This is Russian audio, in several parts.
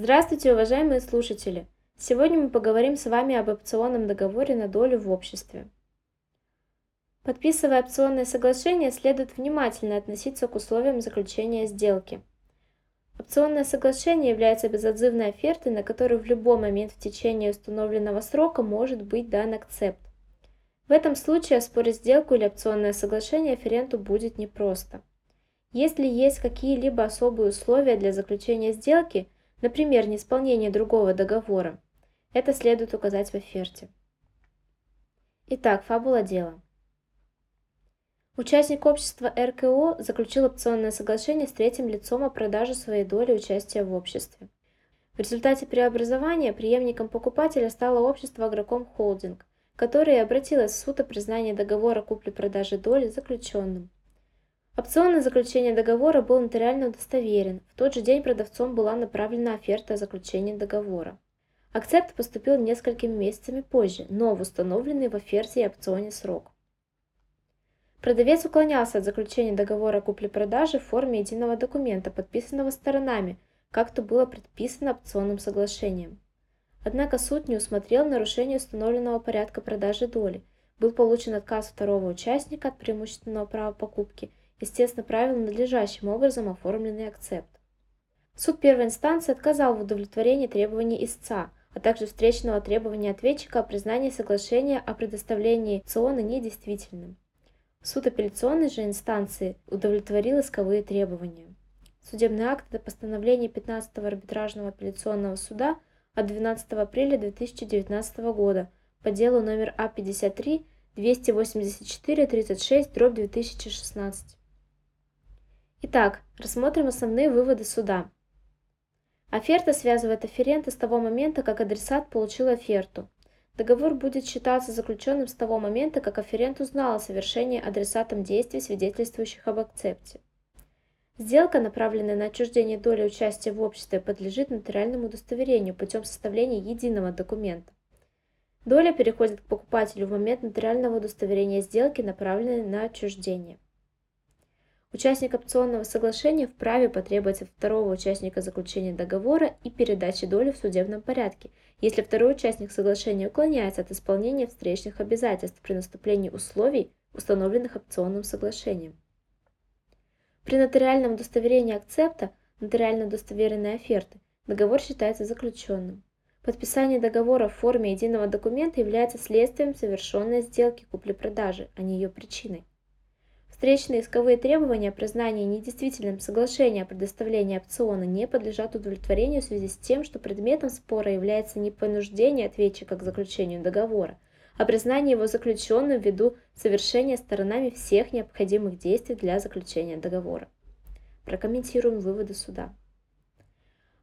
Здравствуйте, уважаемые слушатели! Сегодня мы поговорим с вами об опционном договоре на долю в обществе. Подписывая опционное соглашение, следует внимательно относиться к условиям заключения сделки. Опционное соглашение является безотзывной офертой, на которую в любой момент в течение установленного срока может быть дан акцепт. В этом случае оспорить сделку или опционное соглашение оференту будет непросто. Если есть какие-либо особые условия для заключения сделки, например, неисполнение другого договора, это следует указать в оферте. Итак, фабула дела. Участник общества РКО заключил опционное соглашение с третьим лицом о продаже своей доли участия в обществе. В результате преобразования преемником покупателя стало общество Агроком Холдинг, которое обратилось в суд о признании договора купли-продажи доли заключенным. Опционное заключение договора был нотариально удостоверен. В тот же день продавцом была направлена оферта о заключении договора. Акцепт поступил несколькими месяцами позже, но в установленный в оферте и опционе срок. Продавец уклонялся от заключения договора купли-продажи в форме единого документа, подписанного сторонами, как то было предписано опционным соглашением. Однако суд не усмотрел нарушение установленного порядка продажи доли. Был получен отказ второго участника от преимущественного права покупки естественно, правильно надлежащим образом оформленный акцепт. Суд первой инстанции отказал в удовлетворении требований истца, а также встречного требования ответчика о признании соглашения о предоставлении опциона недействительным. Суд апелляционной же инстанции удовлетворил исковые требования. Судебный акт – это постановление 15-го арбитражного апелляционного суда от 12 апреля 2019 года по делу номер А53 284 36 дробь 2016. Итак, рассмотрим основные выводы суда. Оферта связывает оферента с того момента, как адресат получил оферту. Договор будет считаться заключенным с того момента, как оферент узнал о совершении адресатом действий, свидетельствующих об акцепте. Сделка, направленная на отчуждение доли участия в обществе, подлежит нотариальному удостоверению путем составления единого документа. Доля переходит к покупателю в момент нотариального удостоверения сделки, направленной на отчуждение. Участник опционного соглашения вправе потребовать от второго участника заключения договора и передачи доли в судебном порядке, если второй участник соглашения уклоняется от исполнения встречных обязательств при наступлении условий, установленных опционным соглашением. При нотариальном удостоверении акцепта, нотариально удостоверенной оферты, договор считается заключенным. Подписание договора в форме единого документа является следствием совершенной сделки купли-продажи, а не ее причиной. Встречные исковые требования о признании недействительным соглашения о предоставлении опциона не подлежат удовлетворению в связи с тем, что предметом спора является не понуждение ответчика к заключению договора, а признание его заключенным ввиду совершения сторонами всех необходимых действий для заключения договора. Прокомментируем выводы суда.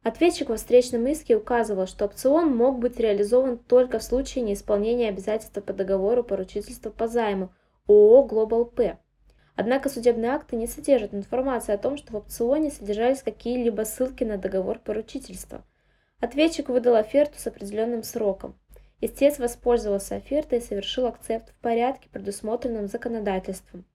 Ответчик во встречном иске указывал, что опцион мог быть реализован только в случае неисполнения обязательства по договору поручительства по займу ООО «Глобал П», Однако судебные акты не содержат информации о том, что в опционе содержались какие-либо ссылки на договор поручительства. Ответчик выдал оферту с определенным сроком. Истец воспользовался офертой и совершил акцепт в порядке, предусмотренном законодательством.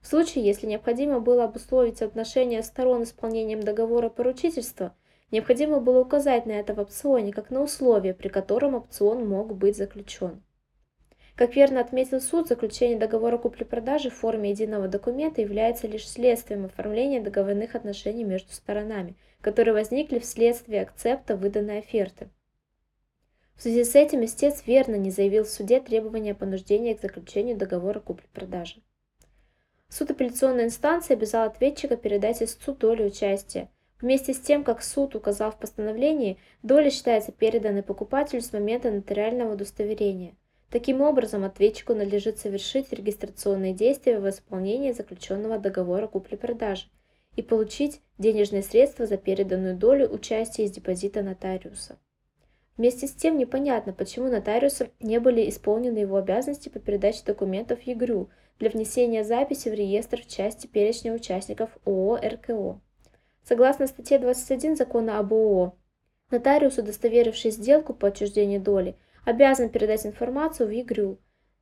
В случае, если необходимо было обусловить отношения сторон исполнением договора поручительства, необходимо было указать на это в опционе как на условие, при котором опцион мог быть заключен. Как верно отметил суд, заключение договора купли-продажи в форме единого документа является лишь следствием оформления договорных отношений между сторонами, которые возникли вследствие акцепта выданной оферты. В связи с этим истец верно не заявил в суде требования понуждения к заключению договора купли-продажи. Суд апелляционной инстанции обязал ответчика передать истцу долю участия. Вместе с тем, как суд указал в постановлении, доля считается переданной покупателю с момента нотариального удостоверения – Таким образом, ответчику надлежит совершить регистрационные действия в исполнении заключенного договора купли-продажи и получить денежные средства за переданную долю участия из депозита нотариуса. Вместе с тем непонятно, почему нотариусом не были исполнены его обязанности по передаче документов ЕГРЮ для внесения записи в реестр в части перечня участников ООО РКО. Согласно статье 21 Закона об ООО, нотариус, удостоверивший сделку по отчуждению доли, обязан передать информацию в ЕГРЮ.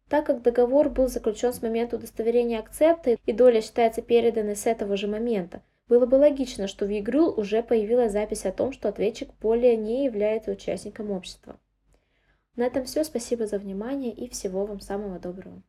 Так как договор был заключен с момента удостоверения акцепта и доля считается переданной с этого же момента, Было бы логично, что в ЕГРЮЛ уже появилась запись о том, что ответчик более не является участником общества. На этом все. Спасибо за внимание и всего вам самого доброго.